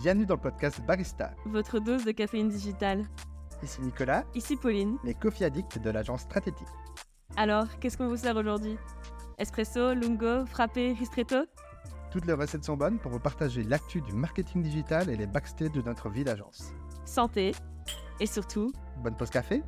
Bienvenue dans le podcast Barista. Votre dose de caféine digitale. Ici Nicolas, Ici Pauline. les coffee addicts de l'agence Stratétique. Alors, qu'est-ce qu'on vous sert aujourd'hui? Espresso, lungo, frappé, ristretto? Toutes les recettes sont bonnes pour vous partager l'actu du marketing digital et les backstage de notre vie d'agence. Santé. Et surtout, Bonne pause café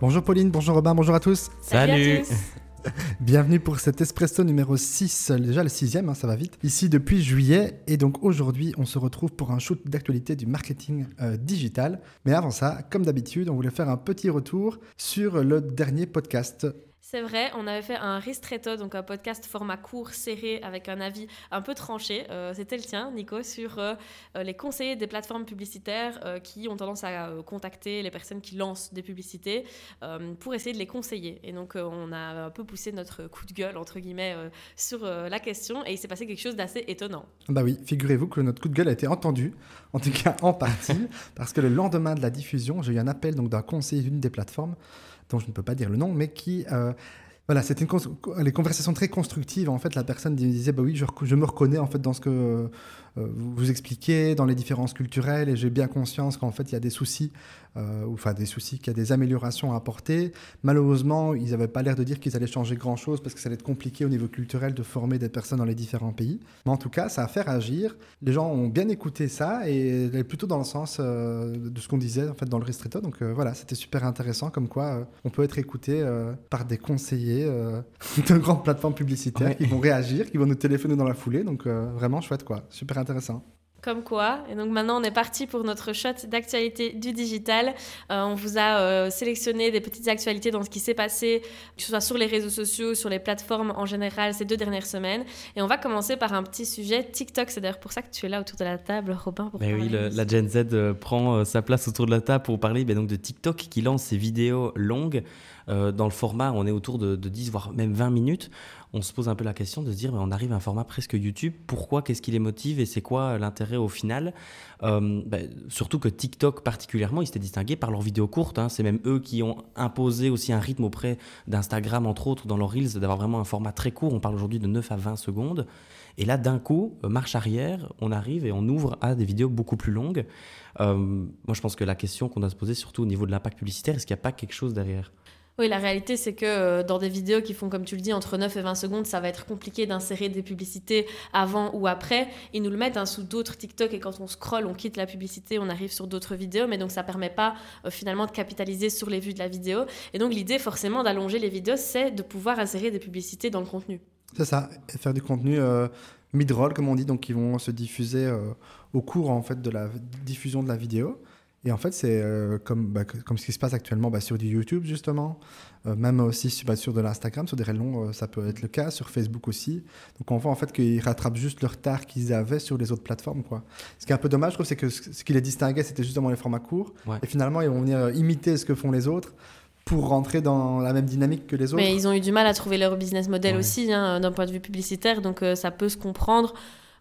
Bonjour Pauline, bonjour Robin, bonjour à tous. salut, à Salut. tous. Bienvenue pour cet espresso numéro 6, déjà le sixième, hein, ça va vite. Ici depuis juillet, et donc aujourd'hui on se retrouve pour un shoot d'actualité du marketing euh, digital. Mais avant ça, comme d'habitude, on voulait faire un petit retour sur le dernier podcast. C'est vrai, on avait fait un ristretto, donc un podcast format court, serré, avec un avis un peu tranché. Euh, C'était le tien, Nico, sur euh, euh, les conseillers des plateformes publicitaires qui ont tendance à contacter les personnes qui lancent des publicités pour essayer de les conseiller. Et donc, on a un peu poussé notre coup de gueule, entre guillemets, sur la question, et il s'est passé quelque chose d'assez étonnant. Bah oui, figurez-vous que notre coup de gueule a été entendu, en tout cas en partie, parce que le lendemain de la diffusion, j'ai eu un appel d'un conseiller d'une des plateformes, dont je ne peux pas dire le nom, mais qui... euh, voilà, c'était une les conversations très constructives. En fait, la personne disait bah oui, je, je me reconnais en fait dans ce que vous vous expliquez, dans les différences culturelles, et j'ai bien conscience qu'en fait il y a des soucis, euh, enfin des soucis, qu'il y a des améliorations à apporter. Malheureusement, ils n'avaient pas l'air de dire qu'ils allaient changer grand chose parce que ça allait être compliqué au niveau culturel de former des personnes dans les différents pays. Mais en tout cas, ça a fait agir. Les gens ont bien écouté ça et allaient plutôt dans le sens euh, de ce qu'on disait en fait dans le ristretto. Donc euh, voilà, c'était super intéressant comme quoi euh, on peut être écouté euh, par des conseillers euh, de grandes plateformes publicitaires Ouais. qui vont réagir, qui vont nous téléphoner dans la foulée. Donc euh, vraiment chouette quoi, super intéressant. Comme quoi. Et donc maintenant, on est parti pour notre shot d'actualité du digital. Euh, on vous a euh, sélectionné des petites actualités dans ce qui s'est passé, que ce soit sur les réseaux sociaux, sur les plateformes en général ces deux dernières semaines. Et on va commencer par un petit sujet TikTok. C'est d'ailleurs pour ça que tu es là autour de la table, Robin. Pour Mais oui, le- la. Gen Z euh, prend sa place autour de la table pour parler ben, donc de TikTok qui lance ses vidéos longues. Euh, dans le format, on est autour de, de 10 voire même 20 minutes. On se pose un peu la question de se dire, on arrive à un format presque YouTube. Pourquoi? Qu'est-ce qui les motive? Et c'est quoi l'intérêt au final? Euh, ben, Surtout que TikTok particulièrement, ils s'étaient distingués par leurs vidéos courtes. hein. C'est même eux qui ont imposé aussi un rythme auprès d'Instagram, entre autres, dans leurs Reels, d'avoir vraiment un format très court. On parle aujourd'hui de 9 à 20 secondes. Et là, d'un coup, euh, marche arrière, on arrive et on ouvre à des vidéos beaucoup plus longues. Euh, moi, je pense que la question qu'on doit se poser, surtout au niveau de l'impact publicitaire, est-ce qu'il n'y a pas quelque chose derrière? Oui, la réalité, c'est que euh, dans des vidéos qui font, comme tu le dis, entre 9 et 20 secondes, ça va être compliqué d'insérer des publicités avant ou après. Ils nous le mettent hein, sous d'autres TikTok et quand on scrolle, on quitte la publicité, on arrive sur d'autres vidéos, mais donc ça permet pas euh, finalement de capitaliser sur les vues de la vidéo. Et donc l'idée, forcément, d'allonger les vidéos, c'est de pouvoir insérer des publicités dans le contenu. C'est ça, faire du contenu euh, mid-roll, comme on dit, donc qui vont se diffuser au cours en fait de la diffusion de la vidéo. Et en fait, c'est euh, comme, bah, comme ce qui se passe actuellement bah, sur du YouTube, justement, euh, même aussi sur, bah, sur de l'Instagram, sur des réels longs, euh, ça peut être le cas, sur Facebook aussi. Donc on voit en fait qu'ils rattrapent juste le retard qu'ils avaient sur les autres plateformes. Quoi. Ce qui est un peu dommage, je trouve, c'est que ce qui les distinguait, c'était justement les formats courts. Ouais. Et finalement, ils vont venir euh, imiter ce que font les autres pour rentrer dans la même dynamique que les autres. Mais ils ont eu du mal à trouver leur business model Ouais. aussi, hein, d'un point de vue publicitaire, donc euh, ça peut se comprendre.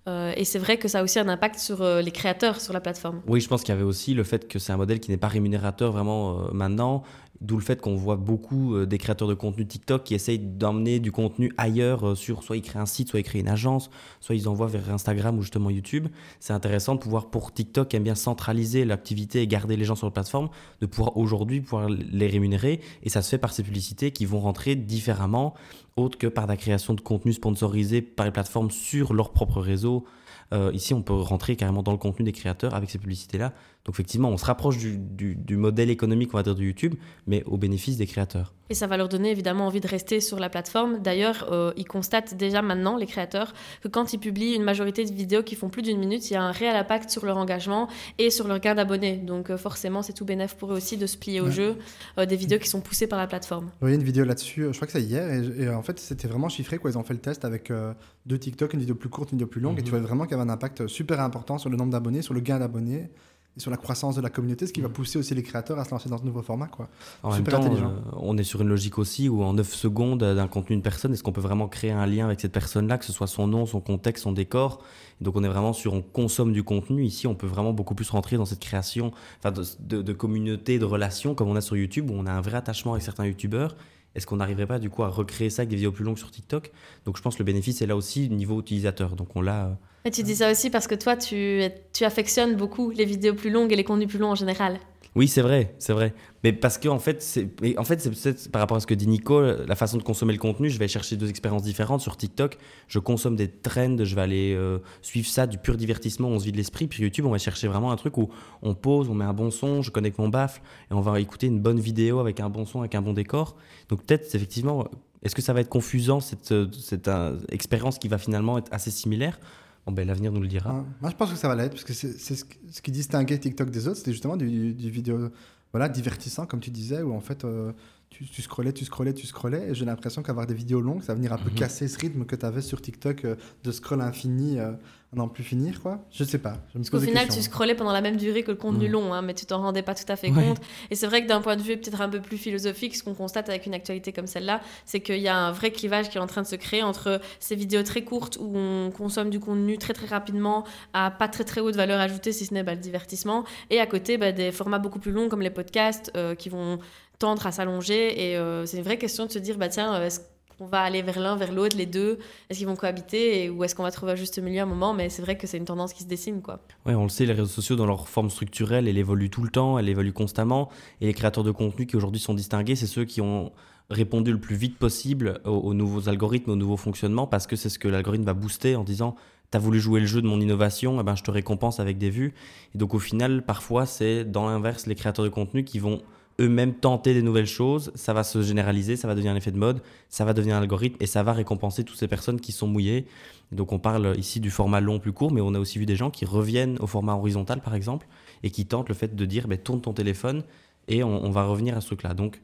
Euh, et c'est vrai que ça a aussi un impact sur euh, les créateurs sur la plateforme. Oui, je pense qu'il y avait aussi le fait que c'est un modèle qui n'est pas rémunérateur vraiment euh, maintenant, d'où le fait qu'on voit beaucoup euh, des créateurs de contenu TikTok qui essayent d'emmener du contenu ailleurs euh, sur soit ils créent un site, soit ils créent une agence, soit ils envoient vers Instagram ou justement YouTube. C'est intéressant de pouvoir pour TikTok qui aime bien centraliser l'activité et garder les gens sur la plateforme, de pouvoir aujourd'hui pouvoir les rémunérer et ça se fait par ces publicités qui vont rentrer différemment, autre que par la création de contenu sponsorisé par les plateformes sur leur propre réseau. Euh, ici, on peut rentrer carrément dans le contenu des créateurs avec ces publicités-là. Donc effectivement, on se rapproche du, du- du modèle économique, on va dire, de YouTube, mais au bénéfice des créateurs. Et ça va leur donner évidemment envie de rester sur la plateforme. D'ailleurs, euh, ils constatent déjà maintenant, les créateurs, que quand ils publient une majorité de vidéos qui font plus d'une minute, il y a un réel impact sur leur engagement et sur leur gain d'abonnés. Donc euh, forcément, c'est tout bénéf pour eux aussi de se plier au Ouais. jeu euh, des vidéos qui sont poussées par la plateforme. Vous voyez une vidéo là-dessus, je crois que c'est hier, et, et en fait c'était vraiment chiffré, quoi. ils ont fait le test avec euh, deux TikTok, une vidéo plus courte, une vidéo plus longue, et Mhm. tu vois vraiment qu'il y avait un impact super important sur le nombre d'abonnés, sur le gain d'abonnés, et sur la croissance de la communauté, ce qui va Mhm. pousser aussi les créateurs à se lancer dans ce nouveau format. Quoi. En Super même temps, intelligent. euh, on est sur une logique aussi où en 9 secondes d'un contenu d'une personne, est-ce qu'on peut vraiment créer un lien avec cette personne-là, que ce soit son nom, son contexte, son décor? Donc on est vraiment sur, on consomme du contenu. Ici, on peut vraiment beaucoup plus rentrer dans cette création de, de, de communauté, de relations, comme on a sur YouTube, où on a un vrai attachement avec certains YouTubeurs. est-ce qu'on n'arriverait pas du coup à recréer ça avec des vidéos plus longues sur TikTok? Donc je pense que le bénéfice est là aussi niveau utilisateur. Donc on l'a. Et tu dis ça aussi parce que toi, tu, affectionnes beaucoup les vidéos plus longues et les contenus plus longs en général. Oui, c'est vrai, c'est vrai. Mais parce que en fait, c'est en fait, par rapport à ce que dit Nico, la façon de consommer le contenu, je vais chercher deux expériences différentes sur TikTok. Je consomme des trends, je vais aller euh, suivre ça, du pur divertissement, on se vide l'esprit. Puis YouTube, on va chercher vraiment un truc où on pose, on met un bon son, je connecte mon baffle et on va écouter une bonne vidéo avec un bon son, avec un bon décor. Donc peut-être effectivement, est-ce que ça va être confusant cette, cette euh, expérience qui va finalement être assez similaire? Bon, ben, l'avenir nous le dira. Ah, moi, je pense que ça va l'être, parce que c'est ce, ce, qui distinguait TikTok des autres, c'était justement du, du, vidéo voilà, divertissant, comme tu disais, où en fait, euh, tu, tu, scrollais, tu scrollais, tu scrollais, et j'ai l'impression qu'avoir des vidéos longues, ça va venir un peu mm -hmm. casser ce rythme que tu avais sur TikTok euh, de scroll infini. Euh, n'en plus finir, quoi. Je sais pas. Je me Parce final, tu scrollais pendant la même durée que le contenu mmh. long, hein, mais tu t'en rendais pas tout à fait ouais. compte. Et c'est vrai que d'un point de vue peut-être un peu plus philosophique, ce qu'on constate avec une actualité comme celle-là, c'est qu'il y a un vrai clivage qui est en train de se créer entre ces vidéos très courtes où on consomme du contenu très très rapidement à pas très très haute valeur ajoutée, si ce n'est bah, le divertissement, et à côté bah, des formats beaucoup plus longs comme les podcasts euh, qui vont tendre à s'allonger. Et euh, c'est une vraie question de se dire, bah tiens, euh, est-ce on va aller vers l'un, vers l'autre, les deux? Est-ce qu'ils vont cohabiter ou est-ce qu'on va trouver un juste milieu à un moment? Mais c'est vrai que c'est une tendance qui se dessine. quoi. On le sait, les réseaux sociaux, dans leur forme structurelle, elle évolue tout le temps, elle évolue constamment. Et les créateurs de contenu qui aujourd'hui sont distingués, c'est ceux qui ont répondu le plus vite possible aux, aux nouveaux algorithmes, aux nouveaux fonctionnements, parce que c'est ce que l'algorithme va booster en disant tu as voulu jouer le jeu de mon innovation, eh ben, je te récompense avec des vues. Et donc au final, parfois, c'est dans l'inverse les créateurs de contenu qui vont eux-mêmes tenter des nouvelles choses, ça va se généraliser, ça va devenir un effet de mode, ça va devenir un algorithme et ça va récompenser toutes ces personnes qui sont mouillées. donc on parle ici du format long plus court, mais on a aussi vu des gens qui reviennent au format horizontal par exemple et qui tentent le fait de dire bah, tourne ton téléphone et on, on va revenir à ce truc-là. Donc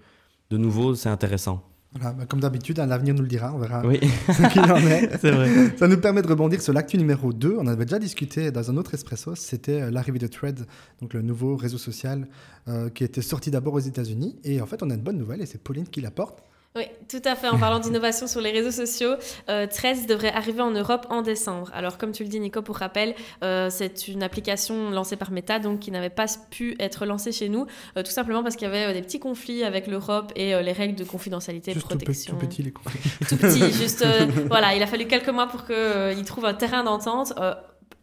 de nouveau, c'est intéressant. Voilà, bah comme d'habitude, hein, l'avenir nous le dira, on verra oui. ce qu'il en est. c'est vrai. Ça nous permet de rebondir sur l'actu numéro 2. On avait déjà discuté dans un autre Espresso, c'était euh, l'arrivée de Threads, donc le nouveau réseau social euh, qui était sorti d'abord aux États-Unis. Et en fait, on a une bonne nouvelle et c'est Pauline qui l'apporte. Oui, tout à fait. En parlant d'innovation sur les réseaux sociaux, euh, 13 devrait arriver en Europe en décembre. Alors, comme tu le dis, Nico, pour rappel, euh, c'est une application lancée par Meta, donc qui n'avait pas pu être lancée chez nous, euh, tout simplement parce qu'il y avait euh, des petits conflits avec l'Europe et les règles de confidentialité et de protection. Tout petit, les conflits. Tout petit, juste. voilà, il a fallu quelques mois pour qu'ils trouvent un terrain d'entente.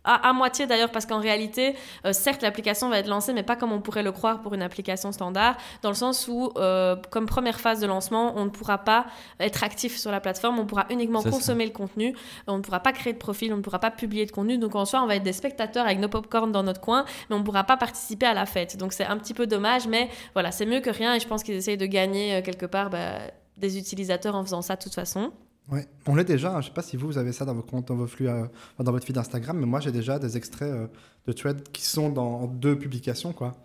À, à, moitié d'ailleurs, parce qu'en réalité, euh, certes, l'application va être lancée, mais pas comme on pourrait le croire pour une application standard, dans le sens où, euh, comme première phase de lancement, on ne pourra pas être actif sur la plateforme, on pourra uniquement consommer ça. le contenu, on ne pourra pas créer de profil, on ne pourra pas publier de contenu, donc en soi, on va être des spectateurs avec nos popcorn dans notre coin, mais on ne pourra pas participer à la fête. Donc c'est un petit peu dommage, mais voilà, c'est mieux que rien, et je pense qu'ils essayent de gagner euh, quelque part bah, des utilisateurs en faisant ça de toute façon. Ouais, on l'est déjà. Je ne sais pas si vous, vous avez ça dans vos comptes, dans vos flux, euh, dans votre feed Instagram, mais moi j'ai déjà des extraits euh, de threads qui sont dans deux publications, quoi.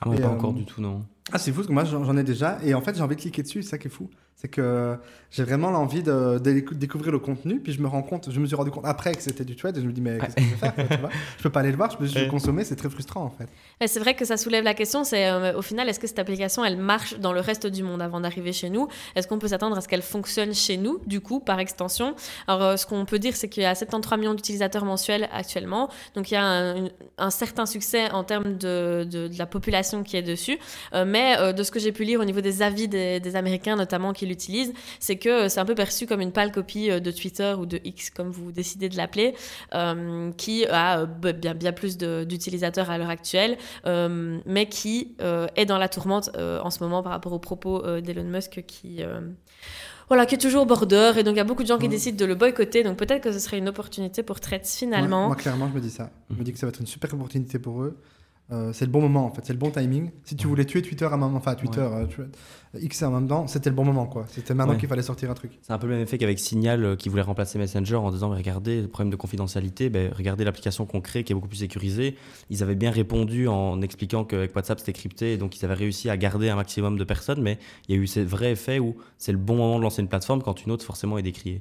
Ah ouais, et, pas euh, encore du tout, non. Ah, c'est fou, parce que moi j'en ai déjà, et en fait j'ai envie de cliquer dessus, c'est ça qui est fou. C'est que j'ai vraiment l'envie de, de, découvrir le contenu, puis je me rends compte, je me suis rendu compte après que c'était du thread, et je me dis, mais qu'est-ce que je vais faire tu vois? Je peux pas aller le voir, je peux juste le consommer, c'est très frustrant en fait. C'est vrai que ça soulève la question, c'est euh, au final, est-ce que cette application elle marche dans le reste du monde avant d'arriver chez nous? Est-ce qu'on peut s'attendre à ce qu'elle fonctionne chez nous, du coup, par extension? Alors euh, ce qu'on peut dire, c'est qu'il y a 73 millions d'utilisateurs mensuels actuellement, donc il y a un, un certain succès en termes de, de, de, la population qui est dessus, euh, mais euh, de ce que j'ai pu lire au niveau des avis des, des Américains notamment qui l'utilisent, c'est que c'est un peu perçu comme une pâle copie euh, de Twitter ou de X, comme vous décidez de l'appeler, euh, qui a euh, bien, bien plus d'utilisateurs à l'heure actuelle, euh, mais qui est dans la tourmente en ce moment par rapport aux propos d'Elon Musk qui voilà, qui est toujours border. Et donc, il y a beaucoup de gens qui mmh. décident de le boycotter. Donc, peut-être que ce serait une opportunité pour Threads finalement. Ouais, moi, clairement, je me dis ça. Je me dis que ça va être une super opportunité pour eux. Euh, c'est le bon moment en fait, c'est le bon timing. Si tu voulais tuer Twitter à un moment, enfin Twitter, ouais. euh, X à un moment, c'était le bon moment quoi. C'était maintenant ouais. qu'il fallait sortir un truc. C'est un peu le même effet qu'avec Signal euh, qui voulait remplacer Messenger en disant regardez le problème de confidentialité, ben, regardez l'application qu'on crée qui est beaucoup plus sécurisée. Ils avaient bien répondu en expliquant qu'avec WhatsApp c'était crypté, et donc ils avaient réussi à garder un maximum de personnes, mais il y a eu ce vrai effet où c'est le bon moment de lancer une plateforme quand une autre forcément est décriée.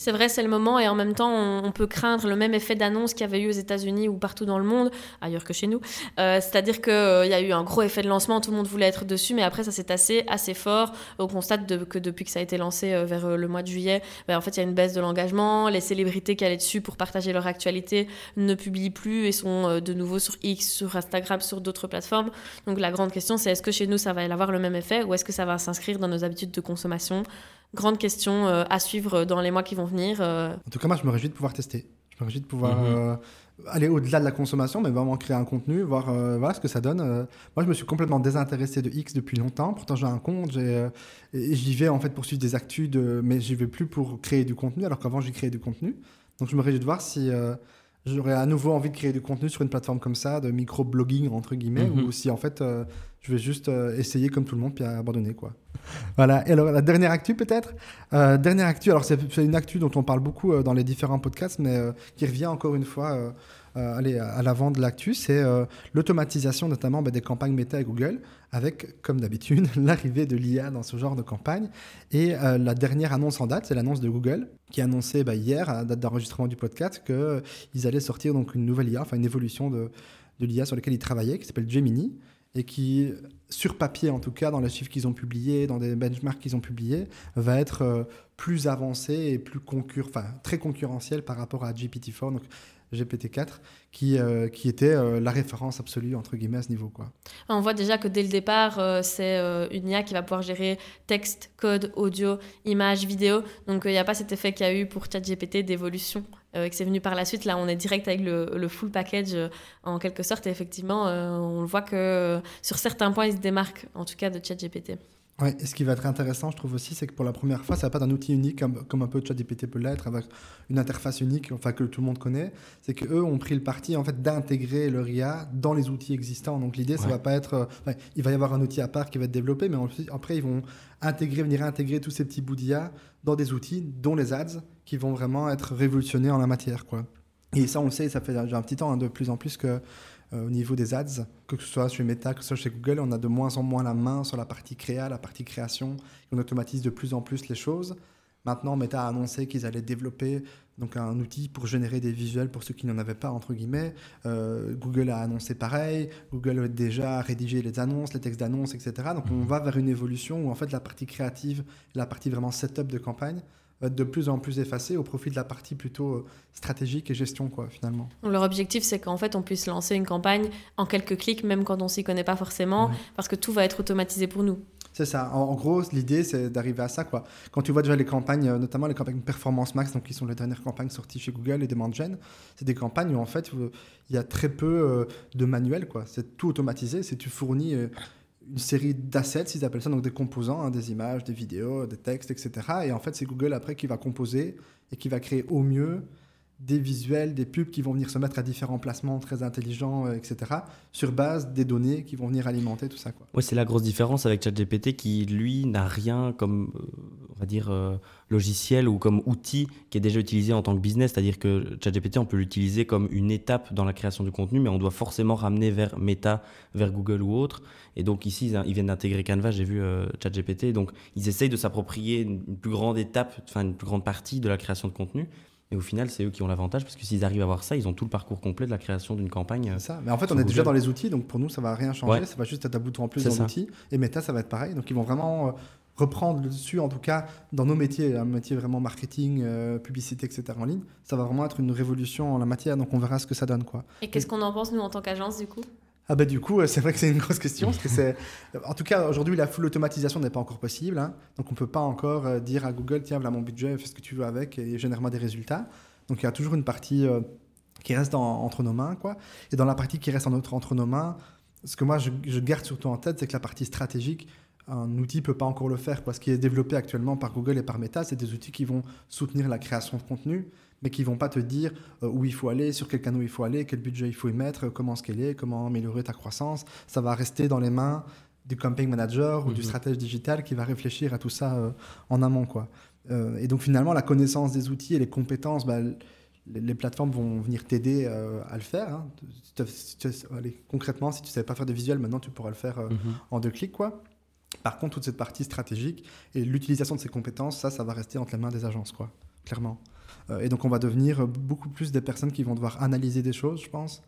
C'est vrai, c'est le moment et en même temps, on, peut craindre le même effet d'annonce qu'il y avait eu aux États-Unis ou partout dans le monde, ailleurs que chez nous. Euh, c'est-à-dire qu'il euh, y a eu un gros effet de lancement, tout le monde voulait être dessus, mais après, ça s'est assez, assez fort. On constate que depuis que ça a été lancé euh, vers le mois de juillet, ben, en fait, il y a une baisse de l'engagement. Les célébrités qui allaient dessus pour partager leur actualité ne publient plus et sont de nouveau sur X, sur Instagram, sur d'autres plateformes. Donc la grande question, c'est est-ce que chez nous, ça va avoir le même effet ou est-ce que ça va s'inscrire dans nos habitudes de consommation grande question euh, à suivre dans les mois qui vont venir. Euh. En tout cas, moi, je me réjouis de pouvoir tester. Je me réjouis de pouvoir Mhm. euh, aller au-delà de la consommation, mais vraiment créer un contenu, voir euh, voilà ce que ça donne. Euh, moi, je me suis complètement désintéressé de X depuis longtemps. Pourtant, j'ai un compte, euh, et j'y vais en fait pour suivre des actus, de, mais j'y vais plus pour créer du contenu, alors qu'avant, j'y créais du contenu. Donc, je me réjouis de voir si euh, j'aurais à nouveau envie de créer du contenu sur une plateforme comme ça, de micro-blogging entre guillemets, Mhm. ou si en fait, euh, je vais juste euh, essayer comme tout le monde puis abandonner quoi. Voilà. Et alors, la dernière actu, peut-être? Euh, Dernière actu, alors c'est une actu dont on parle beaucoup dans les différents podcasts, mais qui revient encore une fois allez, à l'avant de l'actu, c'est l'automatisation notamment bah, des campagnes Meta et Google, avec, comme d'habitude, l'arrivée de l'IA dans ce genre de campagne. Et euh, la dernière annonce en date, c'est l'annonce de Google, qui a annoncé bah, hier, à date d'enregistrement du podcast, qu'ils allaient sortir donc une nouvelle IA, enfin une évolution de, l'IA sur laquelle ils travaillaient, qui s'appelle Gemini, et qui, sur papier en tout cas, dans les chiffres qu'ils ont publiés, dans des benchmarks qu'ils ont publiés, va être euh, plus avancé et plus concur enfin, très concurrentiel par rapport à GPT-4, donc GPT-4, qui, euh, qui était euh, la référence absolue, entre guillemets, à ce niveau. Quoi. On voit déjà que dès le départ, euh, c'est une IA qui va pouvoir gérer texte, code, audio, images, vidéo. Donc il n'y a pas cet effet qu'il y a eu pour ChatGPT d'évolution que c'est venu par la suite. Là, on est direct avec le, le full package en quelque sorte. Et effectivement, on le voit que sur certains points, il se démarque, en tout cas de ChatGPT. Ouais, et ce qui va être intéressant, je trouve aussi, c'est que pour la première fois, ça va pas d'un outil unique comme, comme un peu ChatGPT peut l'être, avec une interface unique, enfin que tout le monde connaît. C'est que eux ont pris le parti en fait d'intégrer leur IA dans les outils existants. Donc l'idée, ça Ouais. va pas être, euh, ouais, il va y avoir un outil à part qui va être développé, mais ensuite- après ils vont intégrer, venir intégrer tous ces petits bouts d'IA dans des outils, dont les ads, qui vont vraiment être révolutionnés en la matière, quoi. Et ça, on le sait, ça fait déjà un petit temps, hein, de plus en plus que euh, au niveau des ads, que ce soit chez Meta, que ce soit chez Google, on a de moins en moins la main sur la partie créa, la partie création. On automatise de plus en plus les choses. Maintenant, Meta a annoncé qu'ils allaient développer donc un outil pour générer des visuels pour ceux qui n'en avaient pas, entre guillemets. Euh, Google a annoncé pareil. Google a déjà rédigé les annonces, les textes d'annonces, etc. Donc on va vers une évolution où en fait la partie créative, la partie vraiment setup de campagne va être de plus en plus effacée au profit de la partie plutôt euh, stratégique et gestion, quoi, finalement. Leur objectif, c'est qu'en fait, on puisse lancer une campagne en quelques clics, même quand on s'y connaît pas forcément, Ouais. parce que tout va être automatisé pour nous. C'est ça. En, gros, l'idée, c'est d'arriver à ça. Quoi. Quand tu vois déjà les campagnes, euh, notamment les campagnes Performance Max, donc qui sont les dernières campagnes sorties chez Google et Demand Gen, c'est des campagnes où en fait, euh, il y a très peu de manuels. quoi. C'est tout automatisé. C'est tu fournis une série d'assets, ils appellent ça, donc des composants, hein, des images, des vidéos, des textes, etc. Et en fait, c'est Google après qui va composer et qui va créer au mieux des visuels, des pubs qui vont venir se mettre à différents placements très intelligents, euh, etc., sur base des données qui vont venir alimenter tout ça. Ouais, c'est la grosse différence avec ChatGPT qui, lui, n'a rien comme, euh, on va dire, euh, logiciel ou comme outil qui est déjà utilisé en tant que business. C'est-à-dire que ChatGPT, on peut l'utiliser comme une étape dans la création du contenu, mais on doit forcément ramener vers Meta, vers Google ou autre. Et donc ici, ils, ils viennent d'intégrer Canva, j'ai vu euh, ChatGPT. Donc ils essayent de s'approprier une, une plus grande étape, enfin une plus grande partie de la création de contenu. Et au final, c'est eux qui ont l'avantage parce que s'ils arrivent à avoir ça, ils ont tout le parcours complet de la création d'une campagne. C'est ça. Mais en fait, on est déjà dans les outils, donc pour nous, ça va rien changer. Ouais. Ça va juste être un bouton en plus dans l'outil. Et Meta, ça va être pareil. Donc, ils vont vraiment euh, reprendre le dessus, en tout cas, dans nos métiers, un métier vraiment marketing, euh, publicité, etc. en ligne. Ça va vraiment être une révolution en la matière. Donc, on verra ce que ça donne, quoi. Et qu'est-ce qu'on en pense, nous, en tant qu'agence, du coup? Ah bah du coup, euh, c'est vrai que c'est une grosse question. Parce que c'est... En tout cas, aujourd'hui, la full automatisation n'est pas encore possible. hein. Donc, on ne peut pas encore euh, dire à Google, tiens, voilà mon budget, fais ce que tu veux avec et génère-moi des résultats. Donc, il y a toujours une partie euh, qui reste entre nos mains. Quoi. Et dans la partie qui reste en notre- entre nos mains, ce que moi, je, je garde surtout en tête, c'est que la partie stratégique, un outil ne peut pas encore le faire. Quoi. Ce qui est développé actuellement par Google et par Meta, c'est des outils qui vont soutenir la création de contenu, mais qui vont pas te dire euh, où il faut aller, sur quel canal il faut aller, quel budget il faut y mettre, euh, comment scaler, comment améliorer ta croissance. Ça va rester dans les mains du campaign manager ou du Mhm. stratège digital qui va réfléchir à tout ça euh, en amont. Quoi. Euh, et donc finalement, la connaissance des outils et les compétences, bah, les, plateformes vont venir t'aider euh, à le faire. hein. Allez, concrètement, si tu ne savais pas faire de visuel, maintenant tu pourras le faire mhm. en deux clics. Quoi. Par contre, toute cette partie stratégique et l'utilisation de ces compétences, ça, ça va rester entre les mains des agences. Quoi. clairement. et donc, on va devenir beaucoup plus des personnes qui vont devoir analyser des choses, je pense,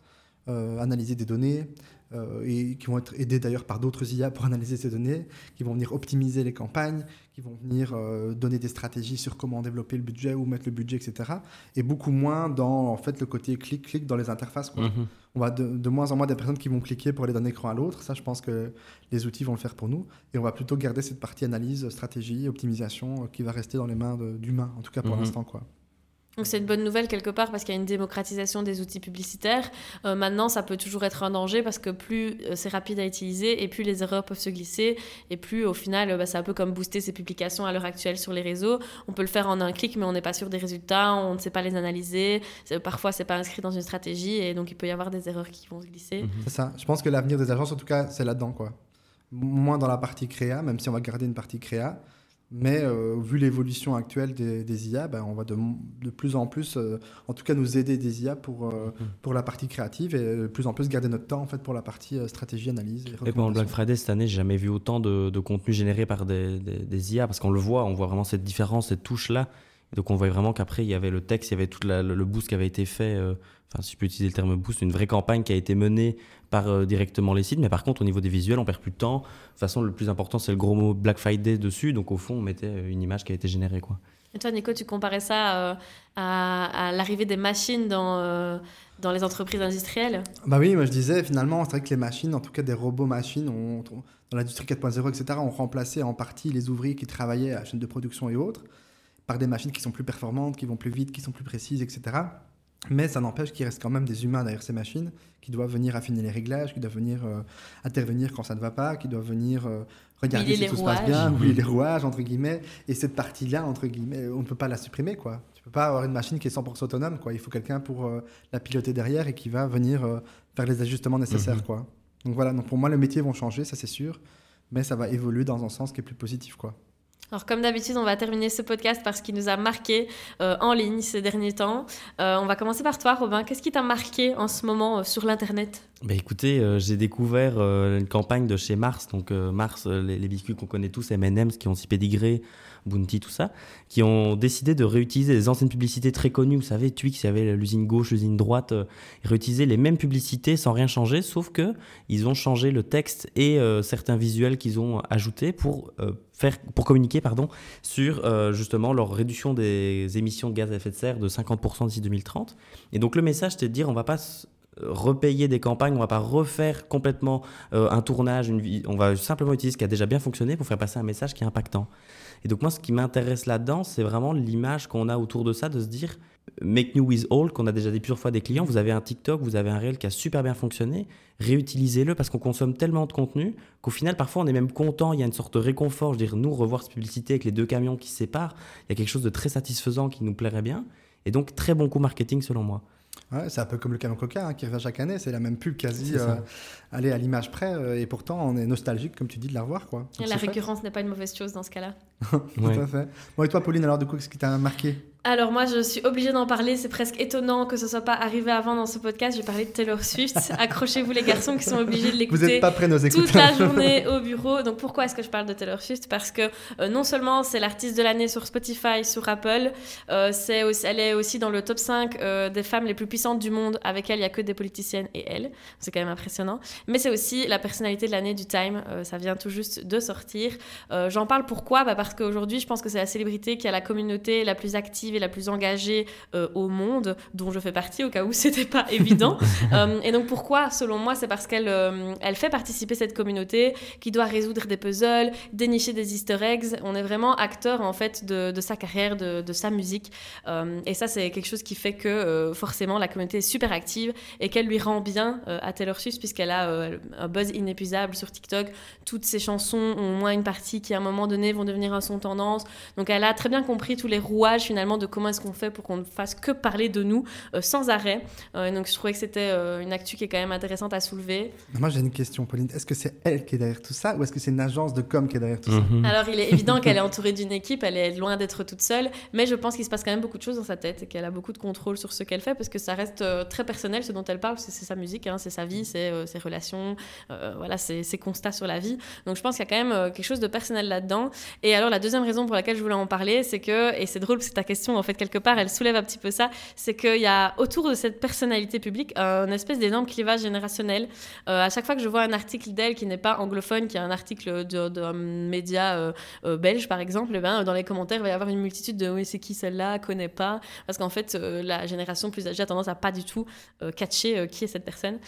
analyser des données, euh, et qui vont être aidés d'ailleurs par d'autres IA pour analyser ces données, qui vont venir optimiser les campagnes, qui vont venir euh, donner des stratégies sur comment développer le budget, où mettre le budget, etc. Et beaucoup moins dans en fait le côté clic-clic dans les interfaces. Mhm. On va de, de, moins en moins des personnes qui vont cliquer pour aller d'un écran à l'autre. Ça, je pense que les outils vont le faire pour nous. Et on va plutôt garder cette partie analyse, stratégie, optimisation euh, qui va rester dans les mains d'humains, en tout cas pour mhm. l'instant. quoi. Donc c'est une bonne nouvelle quelque part parce qu'il y a une démocratisation des outils publicitaires. Euh, maintenant, ça peut toujours être un danger parce que plus euh, c'est rapide à utiliser et plus les erreurs peuvent se glisser et plus au final, euh, bah, c'est un peu comme booster ses publications à l'heure actuelle sur les réseaux. On peut le faire en un clic, mais on n'est pas sûr des résultats, on ne sait pas les analyser. Parfois, c'est pas inscrit dans une stratégie et donc il peut y avoir des erreurs qui vont se glisser. Mhm. C'est ça. Je pense que l'avenir des agences, en tout cas, c'est là-dedans, quoi. Moins dans la partie créa, même si on va garder une partie créa mais euh, vu l'évolution actuelle des, IA, ben, on va de, de, plus en plus, euh, en tout cas, nous aider des IA pour, euh, mm-hmm. pour la partie créative et de plus en plus garder notre temps en fait, pour la partie stratégie, analyse. Et, et pendant Black Friday cette année, j'ai jamais vu autant de, de contenu généré par des, des, IA parce qu'on le voit, on voit vraiment cette différence, cette touche-là. Donc on voyait vraiment qu'après, il y avait le texte, il y avait tout le, boost qui avait été fait, enfin si je peux utiliser le terme boost, une vraie campagne qui a été menée par euh, directement les sites. Mais par contre, au niveau des visuels, on perd plus de temps. De toute façon, le plus important, c'est le gros mot Black Friday dessus. Donc, au fond, on mettait euh, une image qui a été générée. Quoi. Et toi, Nico, tu comparais ça euh, à, l'arrivée des machines dans, dans les entreprises industrielles? Bah oui, moi je disais, finalement, c'est vrai que les machines, en tout cas des robots-machines, dans l'industrie 4.0, etc., ont remplacé en partie les ouvriers qui travaillaient à la chaîne de production et autres par des machines qui sont plus performantes, qui vont plus vite, qui sont plus précises, etc. Mais ça n'empêche qu'il reste quand même des humains derrière ces machines qui doivent venir affiner les réglages, qui doivent venir euh, intervenir quand ça ne va pas, qui doivent venir euh, regarder si tout se passe bien, oui les rouages, entre guillemets. Et cette partie-là, entre guillemets, on ne peut pas la supprimer, quoi. Tu peux pas avoir une machine qui est 100% autonome, quoi. Il faut quelqu'un pour euh, la piloter derrière et qui va venir faire les ajustements nécessaires, mhm. quoi. Donc voilà, donc pour moi, les métiers vont changer, ça c'est sûr, mais ça va évoluer dans un sens qui est plus positif, quoi. Alors comme d'habitude, on va terminer ce podcast par ce qui nous a marqué euh, en ligne ces derniers temps. Euh, on va commencer par toi, Robin. Qu'est-ce qui t'a marqué en ce moment euh, sur l'Internet? Bah écoutez, j'ai découvert une campagne de chez Mars, donc Mars, les, biscuits qu'on connaît tous, M&M's qui ont si pédigré, Bounty, tout ça, qui ont décidé de réutiliser des anciennes publicités très connues. Vous savez, Twix, il y avait l'usine gauche, l'usine droite. Euh, ils les mêmes publicités sans rien changer, sauf que ils ont changé le texte et euh, certains visuels qu'ils ont ajoutés pour euh, faire, pour communiquer, pardon, sur justement leur réduction des émissions de gaz à effet de serre de 50% d'ici 2030. Et donc le message, c'était de dire, on va pas repayer des campagnes, on va pas refaire complètement un tournage, une, on va simplement utiliser ce qui a déjà bien fonctionné pour faire passer un message qui est impactant. Et donc moi, ce qui m'intéresse là-dedans, c'est vraiment l'image qu'on a autour de ça, de se dire, make new with old, qu'on a déjà dit plusieurs fois des clients, vous avez un TikTok, vous avez un réel qui a super bien fonctionné, réutilisez-le parce qu'on consomme tellement de contenu qu'au final, parfois, on est même content, il y a une sorte de réconfort, je veux dire, nous, revoir cette publicité avec les deux camions qui se séparent, il y a quelque chose de très satisfaisant qui nous plairait bien. Et donc, très bon coup marketing selon moi. Ouais, c'est un peu comme le camion Coca hein, qui revient chaque année, c'est la même pub quasi euh, aller à l'image près euh, et pourtant on est nostalgique comme tu dis de la revoir quoi. la récurrence n'est pas une mauvaise chose dans ce cas-là. Tout à fait. Bon et toi Pauline alors du coup qu'est-ce qui t'a marqué? Alors moi, je suis obligée d'en parler. C'est presque étonnant que ce soit pas arrivé avant dans ce podcast. Je vais parler de Taylor Swift. Accrochez-vous les garçons qui sont obligés de l'écouter toute la journée au bureau. Donc pourquoi est-ce que je parle de Taylor Swift? Parce que euh, non seulement c'est l'artiste de l'année sur Spotify, sur Apple, euh, c'est elle est aussi dans le top 5 euh, des femmes les plus puissantes du monde. Avec elle, il y a que des politiciennes et elle. C'est quand même impressionnant. Mais c'est aussi la personnalité de l'année du Time. ça vient tout juste de sortir. J'en parle pourquoi? Bah Parce qu'aujourd'hui, je pense que c'est la célébrité qui a la communauté la plus active et la plus engagée euh, au monde, dont je fais partie au cas où c'était pas évident. Euh, et donc pourquoi, selon moi, c'est parce qu'elle euh, elle fait participer cette communauté qui doit résoudre des puzzles, dénicher des easter eggs. On est vraiment acteur en fait de, sa carrière, de, de sa musique. et ça, c'est quelque chose qui fait que forcément la communauté est super active et qu'elle lui rend bien à Taylor Swift puisqu'elle a un buzz inépuisable sur TikTok. Toutes ses chansons ont au moins une partie qui à un moment donné vont devenir un son tendance. Donc elle a très bien compris tous les rouages finalement de comment est-ce qu'on fait pour qu'on ne fasse que parler de nous euh, sans arrêt. Euh, donc je trouvais que c'était euh, une actu qui est quand même intéressante à soulever. Moi j'ai une question, Pauline. Est-ce que c'est elle qui est derrière tout ça ou est-ce que c'est une agence de com qui est derrière tout ça? Mhm. Alors il est évident qu'elle est entourée d'une équipe, elle est loin d'être toute seule, mais je pense qu'il se passe quand même beaucoup de choses dans sa tête et qu'elle a beaucoup de contrôle sur ce qu'elle fait parce que ça reste très personnel ce dont elle parle, c'est sa musique, hein, c'est sa vie, c'est ses relations, voilà, ses, ses, constats sur la vie. Donc je pense qu'il y a quand même quelque chose de personnel là-dedans. Et alors, la deuxième raison pour laquelle je voulais en parler, c'est que, et c'est drôle parce que ta question, en fait, quelque part, elle soulève un petit peu ça, c'est qu'il y a autour de cette personnalité publique un espèce d'énorme clivage générationnel. Euh, à chaque fois que je vois un article d'elle qui n'est pas anglophone, qui est un article d'un média euh, euh, belge, par exemple, eh ben, dans les commentaires, il va y avoir une multitude de oui, c'est qui celle-là, connaît pas. Parce qu'en fait, la génération plus âgée a tendance à pas du tout catcher qui est cette personne.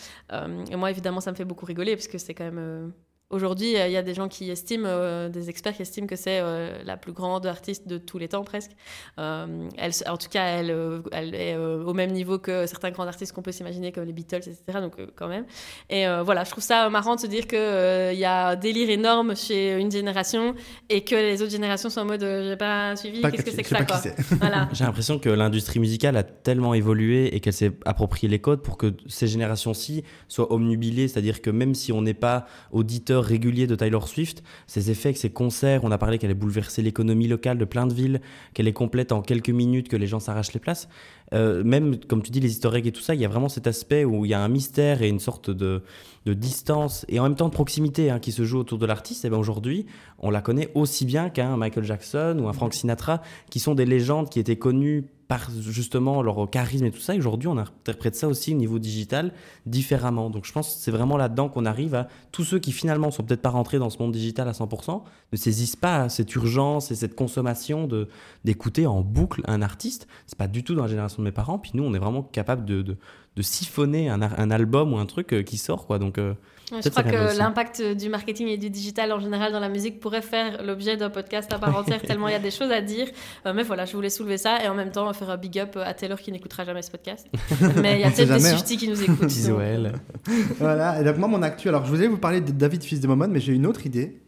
et moi, évidemment, ça me fait beaucoup rigoler parce que c'est quand même Aujourd'hui, il y a des gens qui estiment, euh, des experts qui estiment que c'est euh, la plus grande artiste de tous les temps presque. Euh, elle, en tout cas, elle, elle est au même niveau que certains grands artistes qu'on peut s'imaginer, comme les Beatles, etc. Donc quand même. Et voilà, je trouve ça marrant de se dire qu'il il y a un délire énorme chez une génération et que les autres générations sont en mode j'ai pas suivi, qu'est-ce que c'est que ça quoi. voilà. J'ai l'impression que l'industrie musicale a tellement évolué et qu'elle s'est approprié les codes pour que ces générations-ci soient omnubilées, c'est-à-dire que même si on n'est pas auditeur régulier de Taylor Swift, ses effets ses concerts, on a parlé qu'elle a bouleversé l'économie locale de plein de villes, qu'elle est complète en quelques minutes, que les gens s'arrachent les places. Euh, même, comme tu dis, les historiques et tout ça, il y a vraiment cet aspect où il y a un mystère et une sorte de, distance et en même temps de proximité hein, qui se joue autour de l'artiste. Et bien aujourd'hui, on la connaît aussi bien qu'un Michael Jackson ou un Frank Sinatra, qui sont des légendes qui étaient connues par justement leur charisme et tout ça. Et aujourd'hui, on interprète ça aussi au niveau digital différemment. Donc je pense que c'est vraiment là-dedans qu'on arrive à tous ceux qui finalement sont peut-être pas rentrés dans ce monde digital à 100%, ne saisissent pas cette urgence et cette consommation d'écouter en boucle un artiste. C'est pas du tout dans la génération de mes parents. Puis nous, on est vraiment capable de, siphonner un, un, album ou un truc euh, qui sort. quoi. Donc euh, je crois que l'impact du marketing et du digital en général dans la musique pourrait faire l'objet d'un podcast à part entière, tellement il y a des choses à dire. Euh, mais voilà, je voulais soulever ça et en même temps faire un big up à Taylor qui n'écoutera jamais ce podcast. mais il y a peut-être des hein. qui nous écoutent. voilà, et donc moi, mon actu, alors je voulais vous parler de David Fils de Momon, mais j'ai une autre idée.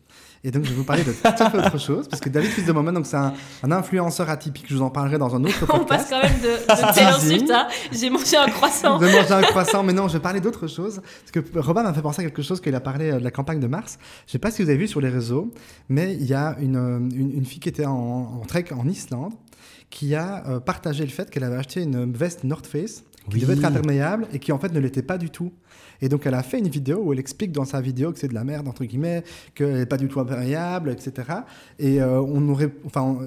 Et donc, je vais vous parler de tout à fait autre chose, parce que David Fils de Moment, donc c'est un, influenceur atypique. Je vous en parlerai dans un autre podcast. On passe quand même de, de Taylor Swift j'ai mangé un croissant. de manger un croissant, mais non, je vais parler d'autre chose. Parce que Robin m'a fait penser à quelque chose qu'il a parlé euh, de la campagne de mars. Je sais pas si vous avez vu sur les réseaux, mais il y a une, une, une fille qui était en, en, trek en Islande qui a euh, partagé le fait qu'elle avait acheté une veste North Face qui devait être imperméable et qui en fait ne l'était pas du tout. Et donc elle a fait une vidéo où elle explique dans sa vidéo que c'est de la merde entre guillemets, qu'elle n'est pas du tout imperméable, etc. Et euh, on aurait, enfin,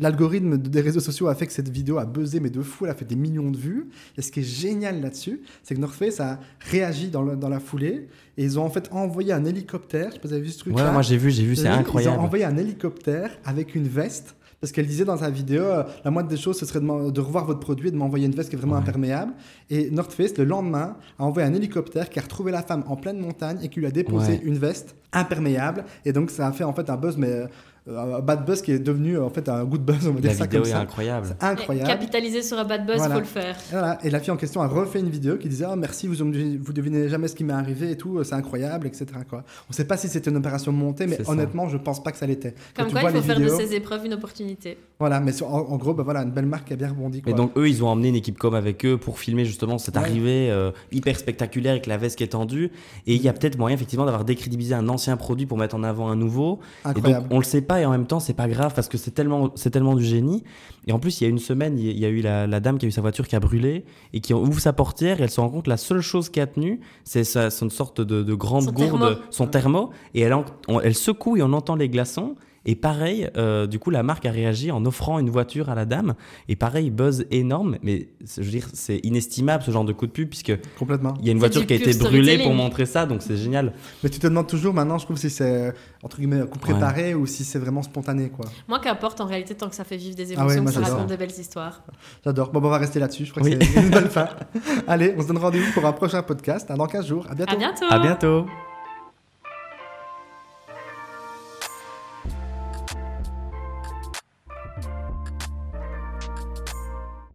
l'algorithme des réseaux sociaux a fait que cette vidéo a buzzé mais de fou, elle a fait des millions de vues. Et ce qui est génial là-dessus, c'est que North Face a réagi dans, dans la foulée et ils ont en fait envoyé un hélicoptère. Je sais pas si vous avez vu ce truc. Ouais, moi j'ai vu, j'ai vu, c'est incroyable. Ils ont envoyé un hélicoptère avec une veste parce qu'elle disait dans sa vidéo, euh, la moindre des choses, ce serait de, revoir votre produit et de m'envoyer une veste qui est vraiment imperméable. Et North Face, le lendemain, a envoyé un hélicoptère qui a retrouvé la femme en pleine montagne et qui lui a déposé une veste imperméable. Et donc, ça a fait en fait un buzz, mais euh, un bad buzz qui est devenu en fait un good buzz, on va dire la ça vidéo comme est ça. incroyable. incroyable. capitaliser sur un bad buzz, il faut le faire. Et, voilà. et la fille en question a refait une vidéo qui disait oh, merci, vous, vous devinez jamais ce qui m'est arrivé et tout, c'est incroyable, etc. Quoi. On ne sait pas si c'était une opération montée, mais honnêtement, je pense pas que ça l'était. Comme quoi, il faut faire de ces épreuves une opportunité. Voilà, mais en, gros, bah, voilà, une belle marque qui a bien rebondi. Quoi. Et donc, eux, ils ont emmené une équipe com avec eux pour filmer justement cette arrivée euh, hyper spectaculaire avec la veste qui est tendue. Et il y a peut-être moyen, effectivement, d'avoir décrédibilisé un ancien produit pour mettre en avant un nouveau. Incroyable. Et donc, on le sait pas et en même temps, c'est pas grave parce que c'est tellement, c'est tellement du génie. Et en plus, il y a une semaine, il y a eu la, dame qui a eu sa voiture qui a brûlé et qui ouvre sa portière et elle se rend compte la seule chose qui a tenu, c'est une sorte de, grande gourde, son thermo, et elle, elle secoue et on entend les glaçons. Et pareil, euh, du coup, la marque a réagi en offrant une voiture à la dame. Et pareil, buzz énorme. Mais je veux dire, c'est inestimable ce genre de coup de pub puisque complètement. Il y a une voiture qui a été brûlée pour montrer ça, donc c'est génial. Mais tu te demandes toujours maintenant, je trouve, si c'est entre guillemets coup préparé ou si c'est vraiment spontané, quoi. Moi, qu'importe en réalité, tant que ça fait vivre des ah émotions, que ça raconte de belles histoires. J'adore. Bon, on va rester là-dessus. Je crois que c'est une bonne fin. Allez, on se donne rendez-vous pour un prochain podcast dans 15 jours. À bientôt. À bientôt. À bientôt.